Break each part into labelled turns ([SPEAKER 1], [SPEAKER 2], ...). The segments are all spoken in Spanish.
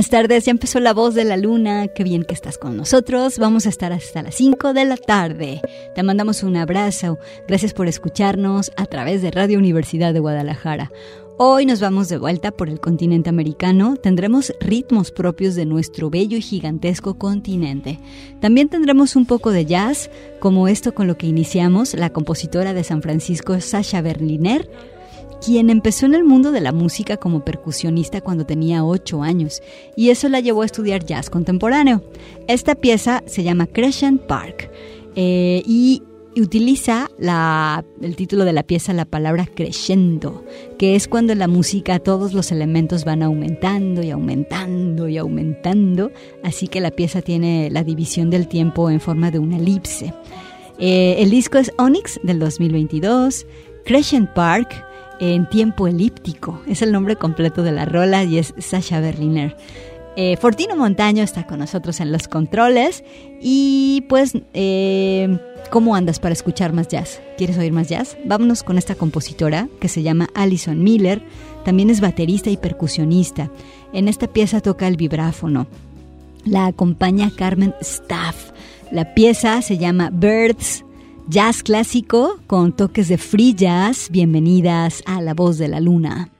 [SPEAKER 1] Buenas tardes, ya empezó la voz de la luna, qué bien que estás con nosotros, vamos a estar hasta las 5 de la tarde. Te mandamos un abrazo, gracias por escucharnos a través de Radio Universidad de Guadalajara. Hoy nos vamos de vuelta por el continente americano, tendremos ritmos propios de nuestro bello y gigantesco continente. También tendremos un poco de jazz, como esto con lo que iniciamos, la compositora de San Francisco Sasha Berliner, quien empezó en el mundo de la música como percusionista cuando tenía 8 años, y eso la llevó a estudiar jazz contemporáneo. Esta pieza se llama Crescent Park eh, y utiliza el título de la pieza la palabra crescendo, que es cuando la música todos los elementos van aumentando y aumentando y aumentando, así que la pieza tiene la división del tiempo en forma de una elipse. Eh, el disco es Onyx del 2022, Crescent Park, en tiempo elíptico. Es el nombre completo de la rola y es Sasha Berliner. Eh, Fortino Montaño está con nosotros en los controles y pues, eh, ¿cómo andas para escuchar más jazz? ¿Quieres oír más jazz? Vámonos con esta compositora que se llama Alison Miller, también es baterista y percusionista. En esta pieza toca el vibráfono. La acompaña Carmen Staff. La pieza se llama Birds Jazz clásico con toques de free jazz. Bienvenidas a La Voz de la Luna.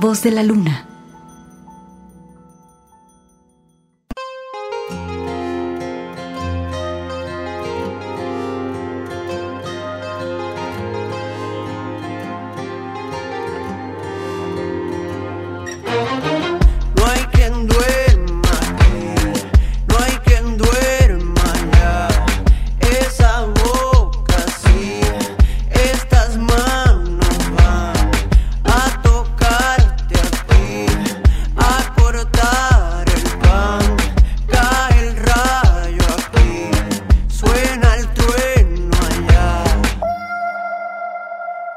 [SPEAKER 2] Voz de la luna.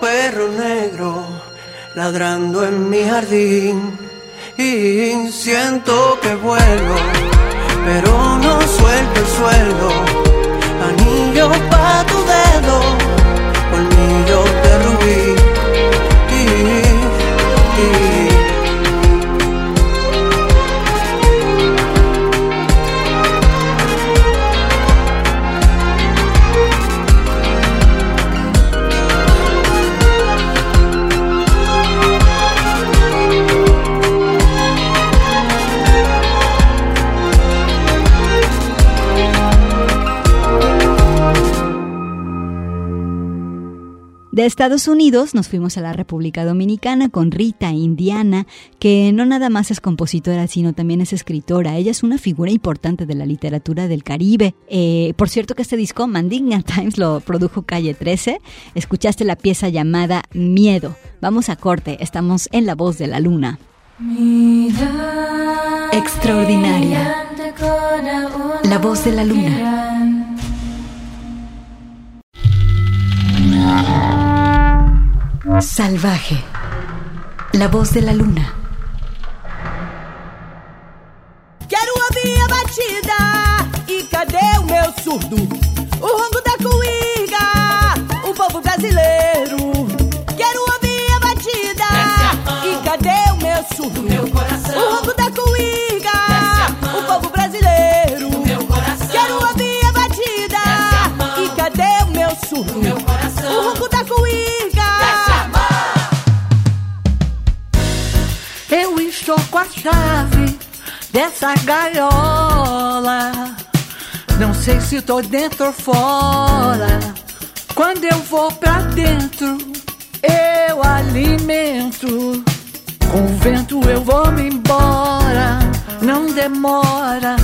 [SPEAKER 2] perro negro ladrando en mi jardín y siento que vuelo, pero no suelto el suelo. Anillo pa' tu dedo, colmillo de rubí. Estados Unidos nos fuimos a la República Dominicana con Rita Indiana, que no nada más es compositora, sino también es escritora. Ella es una figura importante de la literatura del Caribe. Eh, por cierto que este disco, Mandinga Times, lo produjo Calle 13. Escuchaste la pieza llamada Miedo. Vamos a corte, estamos en La Voz de la Luna. Extraordinaria. La Voz de la Luna. Salvaje. La voz de la luna.
[SPEAKER 3] Quero ouvir a batida. E cadê o meu surdo? A
[SPEAKER 4] chave dessa gaiola. Não sei se tô dentro ou fora. Quando eu vou pra dentro, eu alimento. Com o vento eu vou me embora, não demora.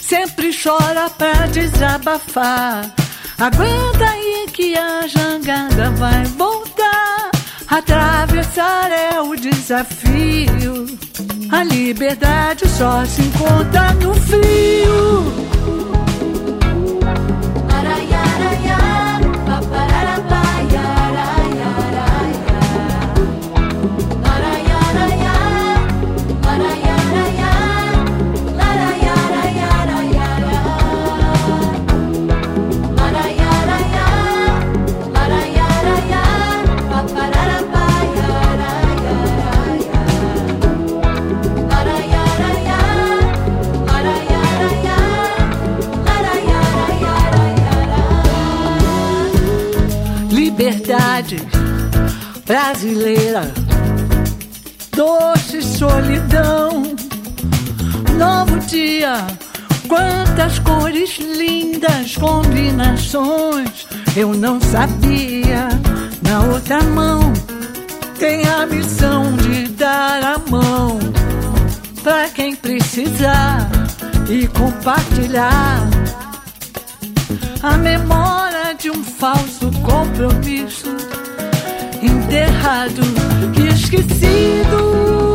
[SPEAKER 4] Sempre
[SPEAKER 3] chora pra desabafar. Aguenta aí que a jangada vai voltar. Atravessar é o desafio. A liberdade só se encontra no frio. Liberdade brasileira, doce solidão, novo dia, quantas cores lindas, combinações, eu não sabia. Na outra mão tem a missão de dar a mão para quem precisar e compartilhar a memória falso compromisso enterrado e esquecido.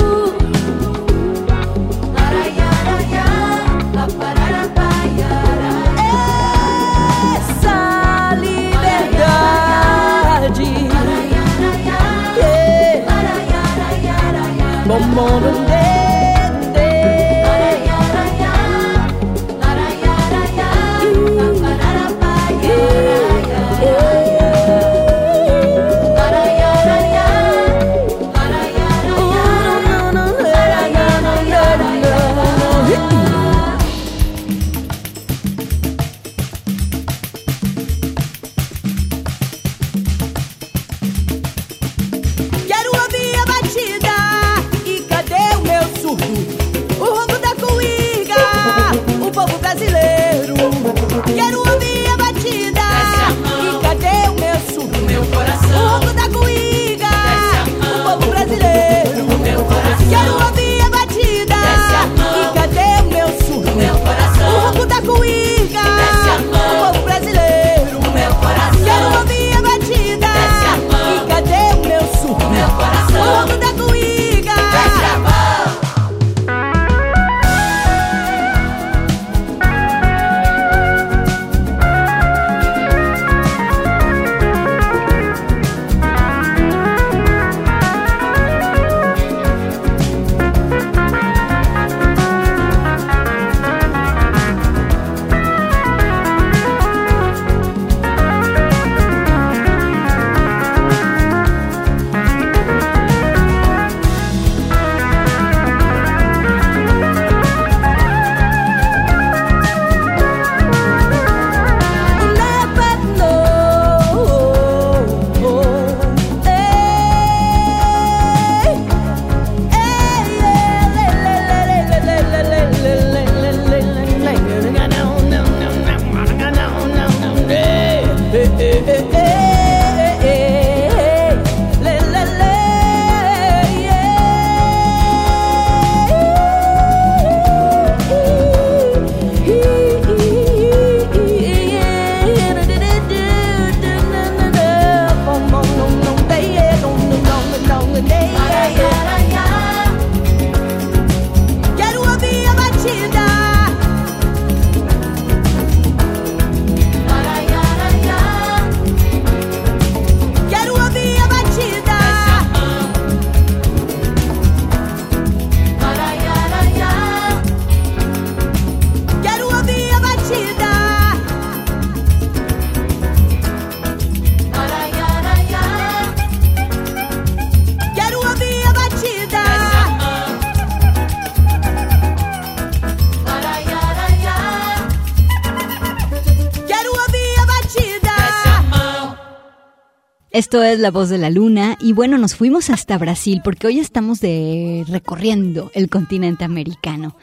[SPEAKER 1] Esto es La Voz de la Luna y bueno, nos fuimos hasta Brasil porque hoy estamos de recorriendo el continente americano.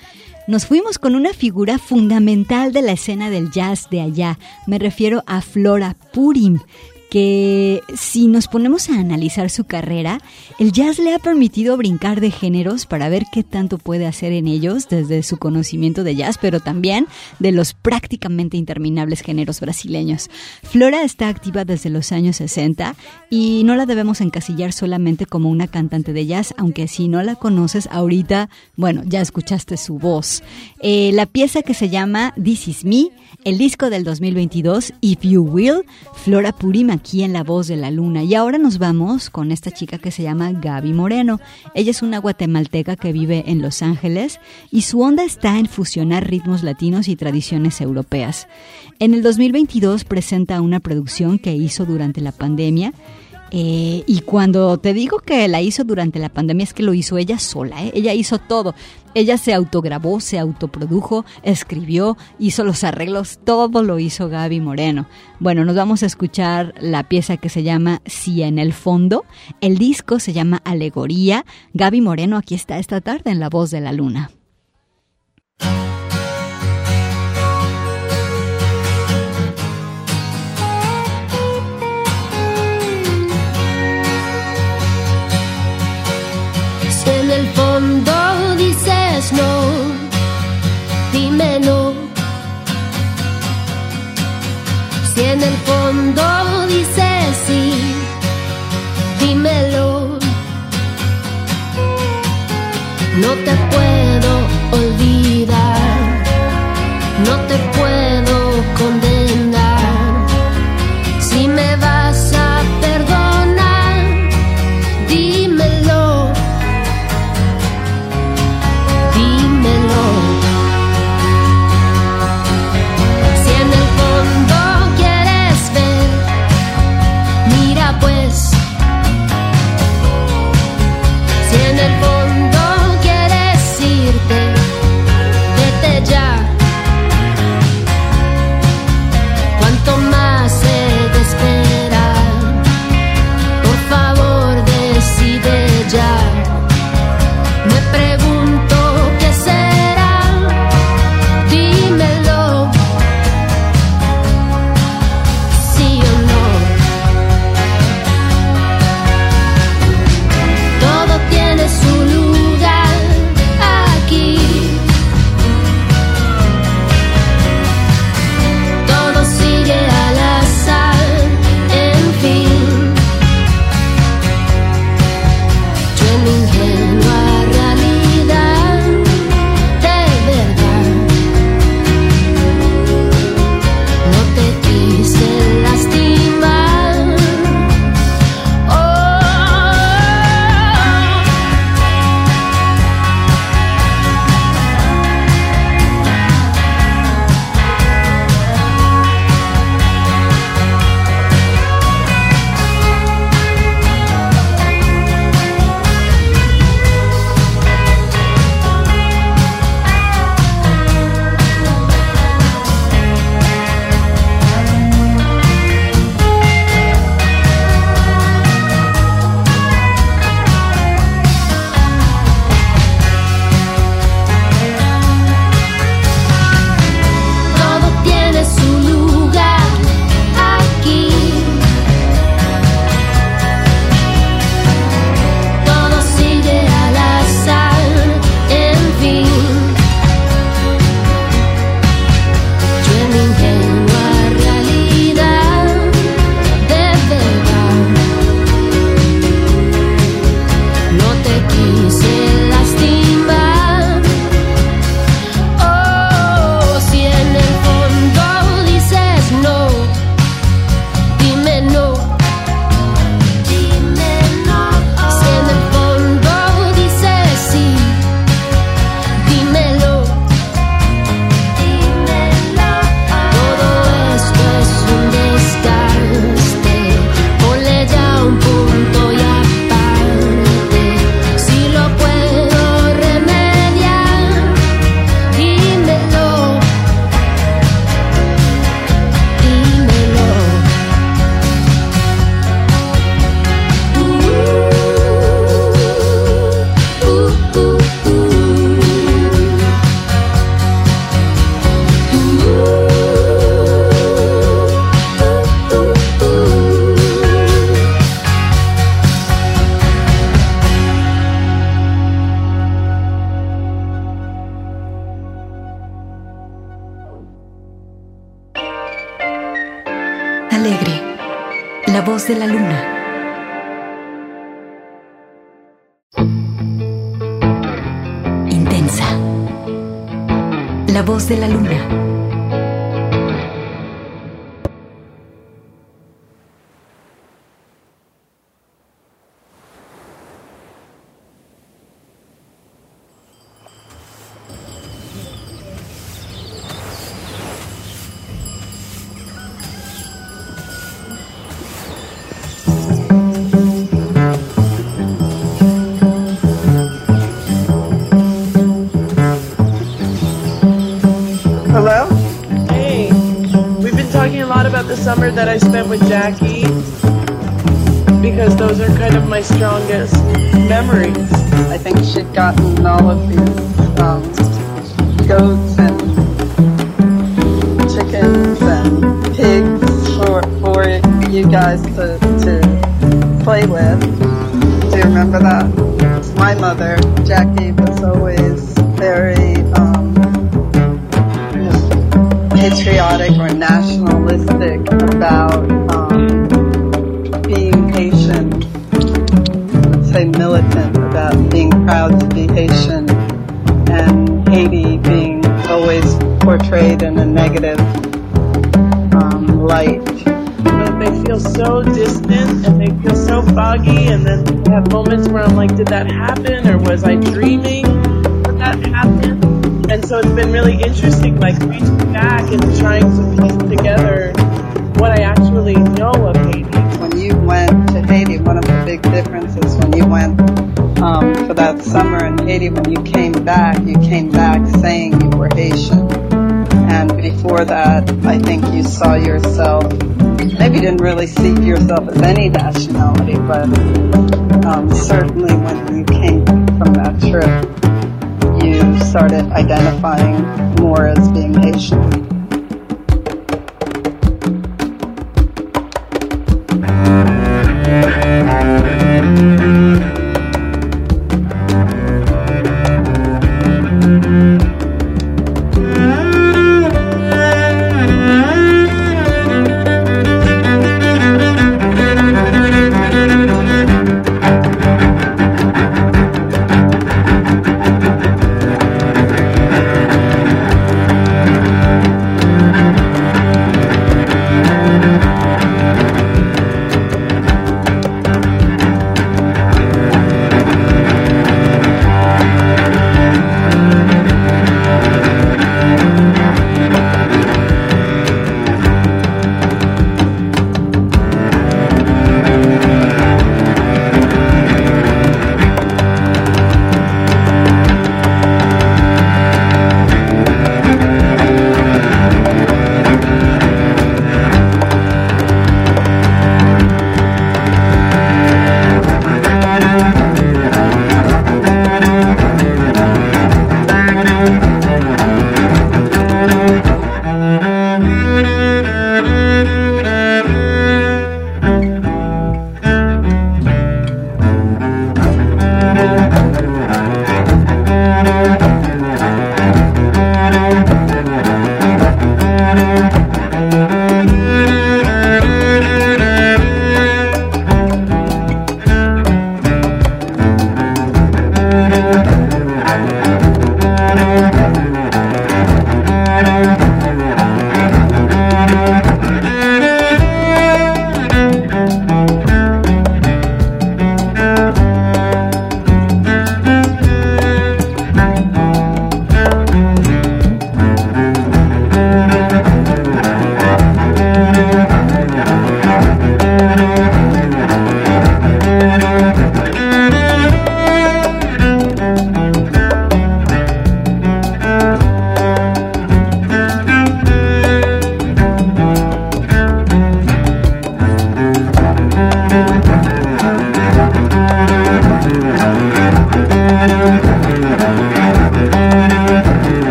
[SPEAKER 1] Nos fuimos con una figura fundamental de la escena del jazz de allá. Me refiero a Flora Purim, que si nos ponemos a analizar su carrera, el jazz le ha permitido brincar de géneros para ver qué tanto puede hacer en ellos desde su conocimiento de jazz, pero también de los prácticamente interminables géneros brasileños. Flora está activa desde los años 60 y no la debemos encasillar solamente como una cantante de jazz, aunque si no la conoces ahorita, bueno, ya escuchaste su voz. Eh, la pieza que se llama This Is Me, el disco del 2022, If You Will, Flora Purima aquí en La Voz de la Luna. Y ahora nos vamos con esta chica que se llama Gaby Moreno. Ella es una guatemalteca que vive en Los Ángeles y su onda está en fusionar ritmos latinos y tradiciones europeas. En el 2022 presenta una producción que hizo durante la pandemia eh, y cuando te digo que la hizo durante la pandemia es que lo hizo ella sola, ¿eh? ella hizo todo. Ella se autograbó, se autoprodujo, escribió, hizo los arreglos, todo lo hizo Gaby Moreno. Bueno, nos vamos a escuchar la pieza que se llama Si en el fondo. El disco se llama Alegoría. Gaby Moreno aquí está esta tarde en La Voz de la Luna.
[SPEAKER 5] No, dime no. Si en el fondo dices sí, dímelo. No te puedo olvidar, no te puedo
[SPEAKER 6] summer that I spent with Jackie because those are kind of my strongest memories.
[SPEAKER 7] I think she'd gotten all of these um, goats and chickens and pigs for, for you guys to, to play with. Do you remember that? My mother, Jackie, was always very patriotic or nationalistic about um, being Haitian, say militant about being proud to be Haitian, and Haiti being always portrayed in a negative um, light.
[SPEAKER 6] They feel so distant and they feel so foggy, and then I have moments where I'm like, did that happen, or was I dreaming that that happened? So it's been really interesting, like reaching back and trying to piece together what I actually know of Haiti.
[SPEAKER 7] When you went to Haiti, one of the big differences when you went um, for that summer in Haiti, when you came back, you came back saying you were Haitian. And before that, I think you saw yourself, maybe you didn't really see yourself as any nationality, but um, certainly when you came from that trip, started identifying more as being Haitian.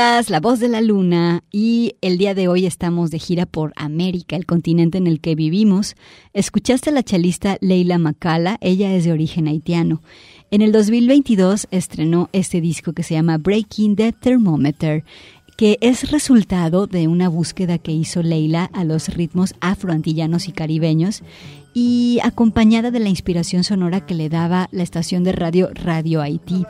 [SPEAKER 1] La Voz de la Luna y el día de hoy estamos de gira por América, el continente en el que vivimos. Escuchaste a la chalista Leila Macala, ella es de origen haitiano. En el 2022 estrenó este disco que se llama Breaking the Thermometer, que es resultado de una búsqueda que hizo Leila a los ritmos afroantillanos y caribeños y acompañada de la inspiración sonora que le daba la estación de radio Radio Haití.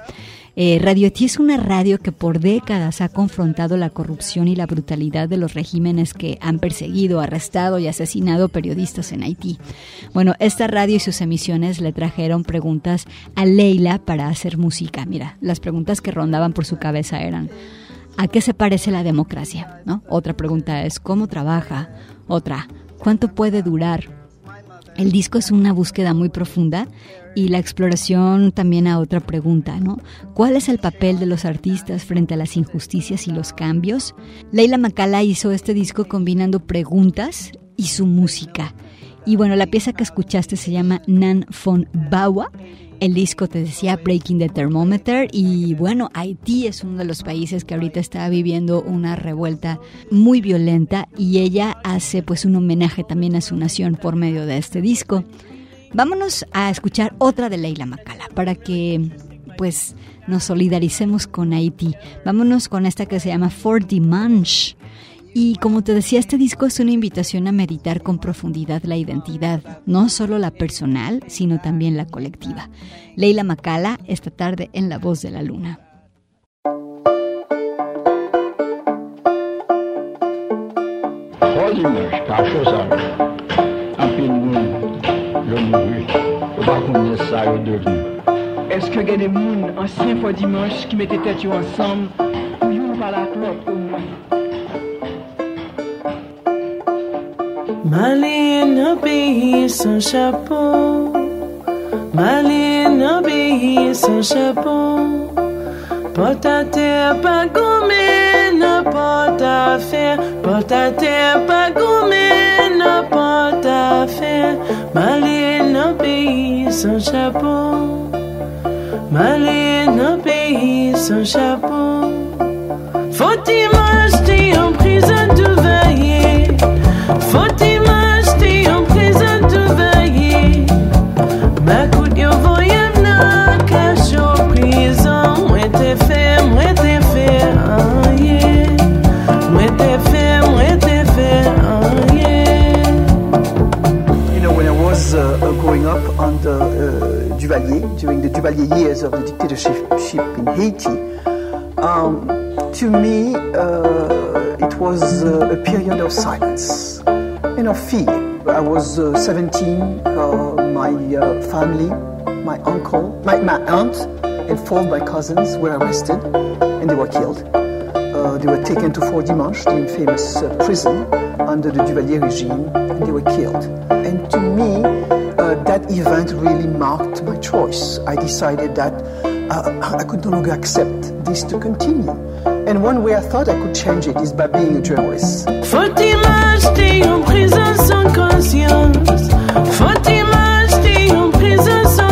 [SPEAKER 1] Eh, radio Haití es una radio que por décadas ha confrontado la corrupción y la brutalidad de los regímenes que han perseguido, arrestado y asesinado periodistas en Haití. Bueno, esta radio y sus emisiones le trajeron preguntas a Leila para hacer música. Mira, las preguntas que rondaban por su cabeza eran ¿a qué se parece la democracia? ¿No? Otra pregunta es ¿cómo trabaja? Otra, ¿cuánto puede durar? El disco es una búsqueda muy profunda y la exploración también a otra pregunta, ¿no? ¿Cuál es el papel de los artistas frente a las injusticias y los cambios? Leila Macala hizo este disco combinando preguntas y su música. Y bueno, la pieza que escuchaste se llama Nan von Bawa el disco te decía Breaking the Thermometer y bueno, Haití es uno de los países que ahorita está viviendo una revuelta muy violenta y ella hace pues un homenaje también a su nación por medio de este disco. Vámonos a escuchar otra de Leila Macala para que pues nos solidaricemos con Haití. Vámonos con esta que se llama For Dimanche. Y como te decía, este disco es una invitación a meditar con profundidad la identidad, no solo la personal, sino también la colectiva. Leila Macala, esta tarde en La Voz de la Luna.
[SPEAKER 8] Est-ce que des moun, ancien fois dimanche, qui mettaient tête ensemble, ou yon par la clope au moins?
[SPEAKER 9] Mali Nabi son chapeau. Mali Nabi son chapeau. Porte à terre, pas gourmet, n'importe à faire. Porte à terre, pas gourmet, n'importe à faire. Mali Nabi son chapeau. Mali Nabi son chapeau.
[SPEAKER 10] The years of the dictatorship in Haiti. Um, to me, uh, it was uh, a period of silence and of fear. I was uh, 17, uh, my uh, family, my uncle, my, my aunt, and four of my cousins were arrested and they were killed. Uh, they were taken to Fort Dimanche, the infamous prison under the Duvalier regime, and they were killed. And to me, that event really marked my choice. I decided that uh, I could no longer accept this to continue. And one way I thought I could change it is by being a journalist.
[SPEAKER 9] Faut-il m'acheter en prison sans conscience? Faut-il m'acheter en prison sans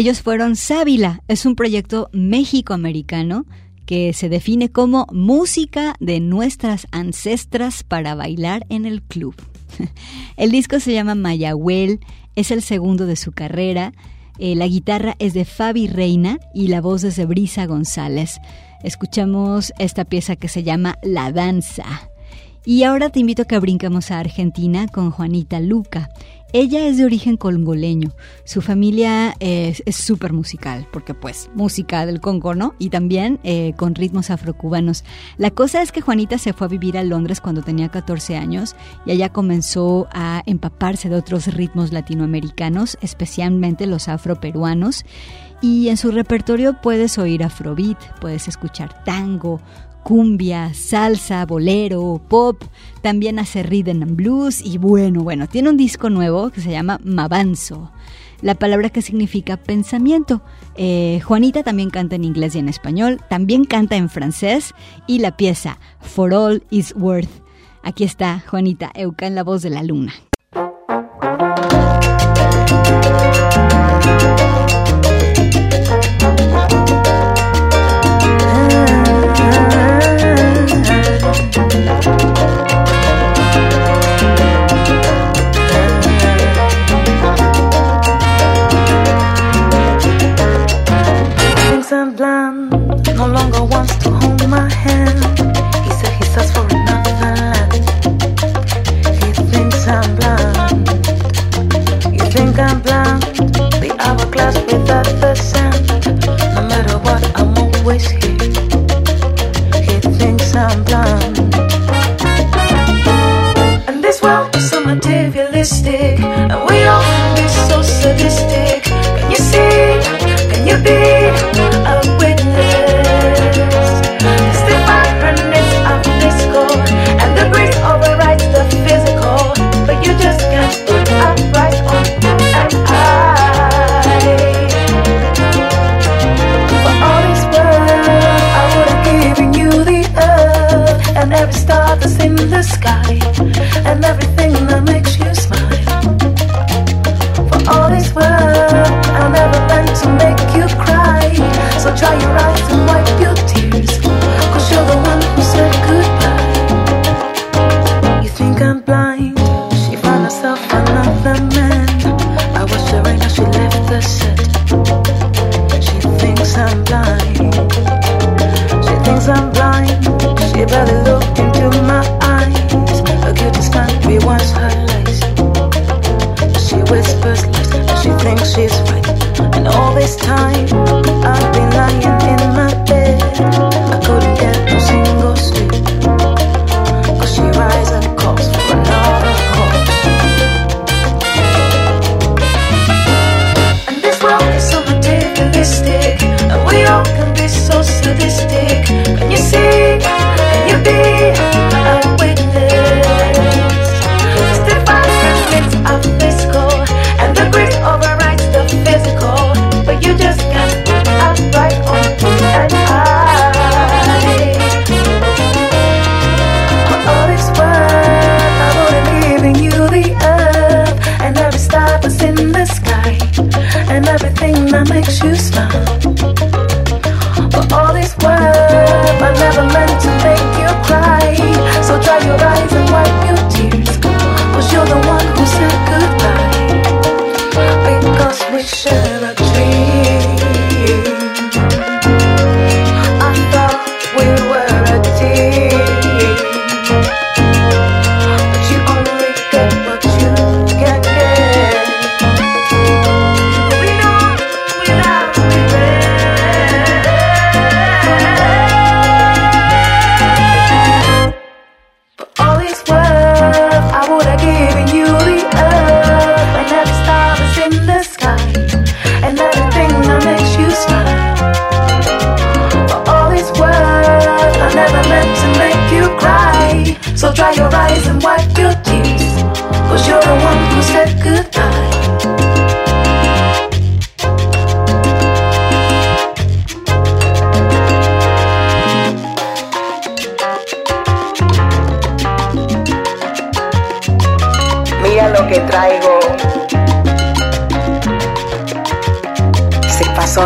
[SPEAKER 11] Ellos fueron Sábila, es un proyecto méxico-americano que se define como música de nuestras ancestras para bailar en el club. El disco se llama Mayahuel, es el segundo de su carrera. Eh, la guitarra es de Fabi Reina y la voz es de Brisa González. Escuchamos esta pieza que se llama La Danza. Y ahora te invito a que brincamos a Argentina con Juanita Luca. Ella es de origen congoleño. Su familia es súper musical, porque pues música del Congo, ¿no? Y también eh, con ritmos afrocubanos. La cosa es que Juanita se fue a vivir a Londres cuando tenía 14 años y allá comenzó a empaparse de otros ritmos latinoamericanos, especialmente los afroperuanos. Y en su repertorio puedes oír afrobeat, puedes escuchar tango, cumbia, salsa, bolero, pop, también hace rhythm and blues y bueno, bueno, tiene un disco nuevo que se llama Mavanzo, la palabra que significa pensamiento. Eh, Juanita también canta en inglés y en español, también canta en francés y la pieza For All Is Worth. Aquí está Juanita Euca en la voz de la luna.
[SPEAKER 12] man no longer wants to hold my hand. He said he
[SPEAKER 9] searched for another land.
[SPEAKER 12] He thinks I'm
[SPEAKER 9] blind. You think I'm
[SPEAKER 12] blind? The hourglass without the
[SPEAKER 9] sand. No matter what,
[SPEAKER 12] I'm always here. He thinks I'm blind.
[SPEAKER 9] And this world is
[SPEAKER 12] so materialistic, and
[SPEAKER 9] we all be so sadistic. Can you see? Can you be? the thing that makes you smile. But all these words I never meant to make you cry. So dry your eyes and
[SPEAKER 1] wipe
[SPEAKER 11] your tears. Cause you're the one who said goodbye. Because we share shared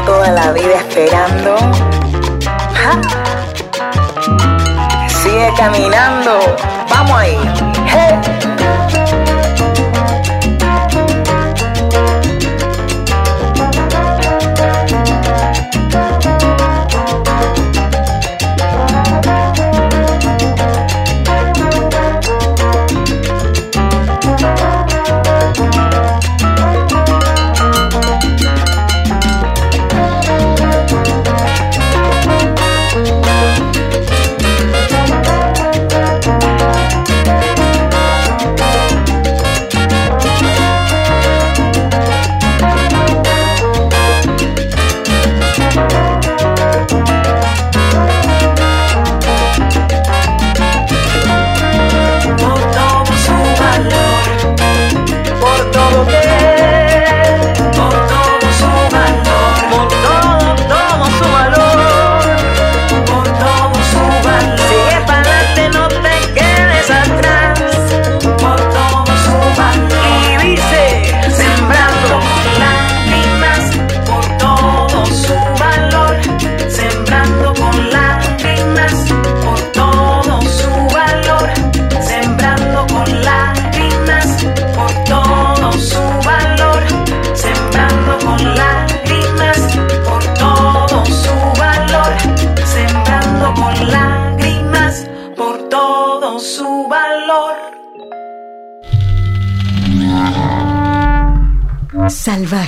[SPEAKER 13] toda
[SPEAKER 1] la vida esperando. Sigue caminando. Vamos ahí.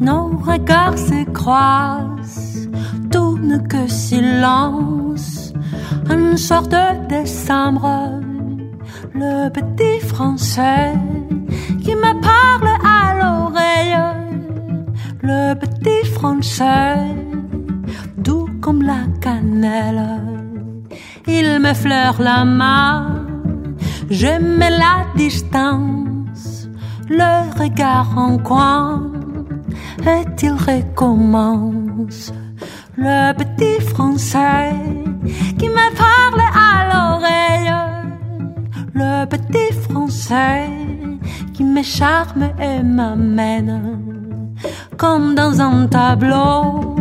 [SPEAKER 5] nos regards se croisent, tout ne que silence. Un soir de décembre, le petit français qui me parle à l'oreille, le petit français, doux comme la cannelle, il me fleure la main, je mets la distance, le regard en coin, et il recommence? Le petit français qui me parle à l'oreille, le petit français qui me charme et m'amène comme dans un tableau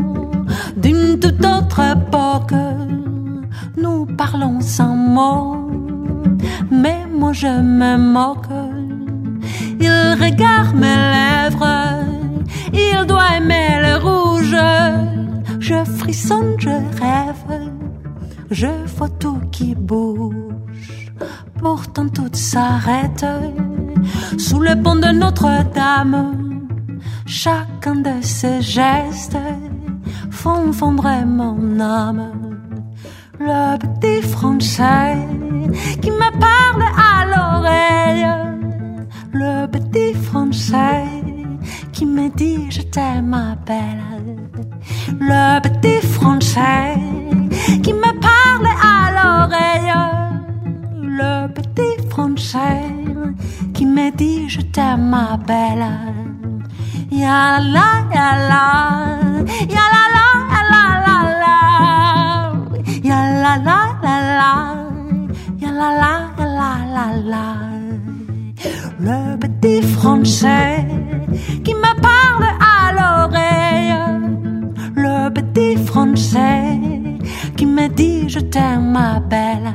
[SPEAKER 5] d'une toute autre époque. Nous parlons sans mots, mais moi je me moque. Il regarde mes lèvres, il doit aimer le rouge. Je frissonne, je rêve, je vois tout qui bouge. Pourtant tout s'arrête sous le pont de Notre-Dame. Chacun de ces gestes font fondre mon âme. Le petit français qui me parle à l'oreille. Le petit français qui me dit je t'aime ma belle. Le petit français qui me parle à l'oreille. Le petit français qui me dit je t'aime ma belle. Ya la ya la, ya la la ya la la la, ya la la la la, la la la la la. Le petit français qui me parle à l'oreille, le petit français qui me dit je t'aime ma belle,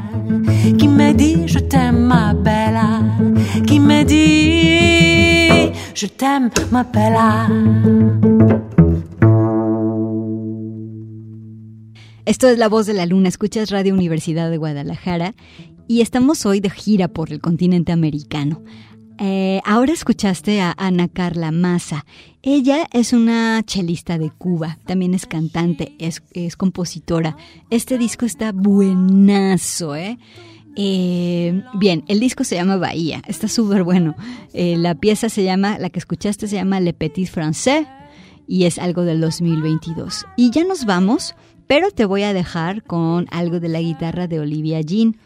[SPEAKER 5] qui me dit je t'aime ma belle, qui me dit je t'aime ma belle.
[SPEAKER 1] Esto es La Voz de la Luna, escuchas Radio Universidad de Guadalajara y estamos hoy de gira por el continente americano. Eh, ahora escuchaste a Ana Carla Maza. Ella es una chelista de Cuba, también es cantante, es, compositora. Este disco está buenazo, ¿eh? Eh, bien, el disco se llama Bahía, está súper bueno. Eh, la pieza se llama, la que escuchaste se llama Le Petit Français y es algo del 2022. Y ya nos vamos pero te voy a dejar con algo de la guitarra de Olivia Jean.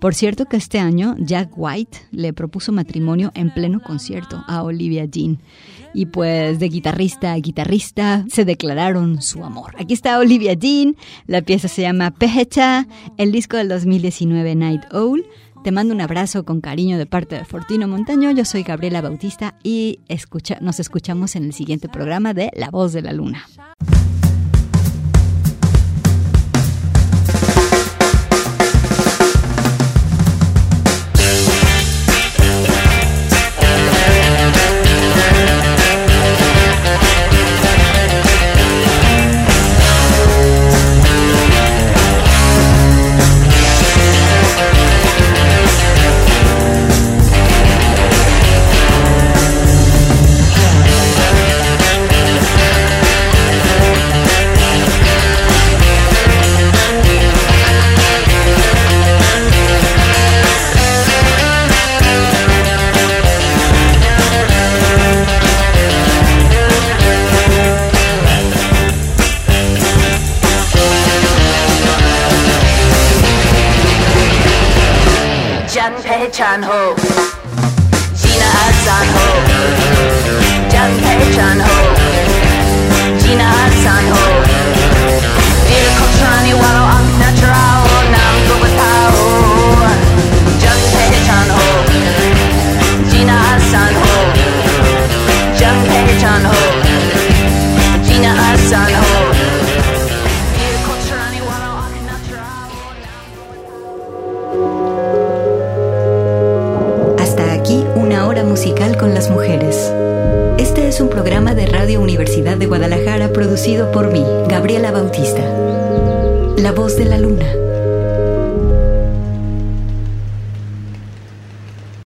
[SPEAKER 1] Por cierto que este año Jack White le propuso matrimonio en pleno concierto a Olivia Jean. Y pues de guitarrista a guitarrista se declararon su amor. Aquí está Olivia Jean, la pieza se llama Pecha, el disco del 2019 Night Owl. Te mando un abrazo con cariño de parte de Fortino Montaño. Yo soy Gabriela Bautista y escucha, nos escuchamos en el siguiente programa de La Voz de la Luna.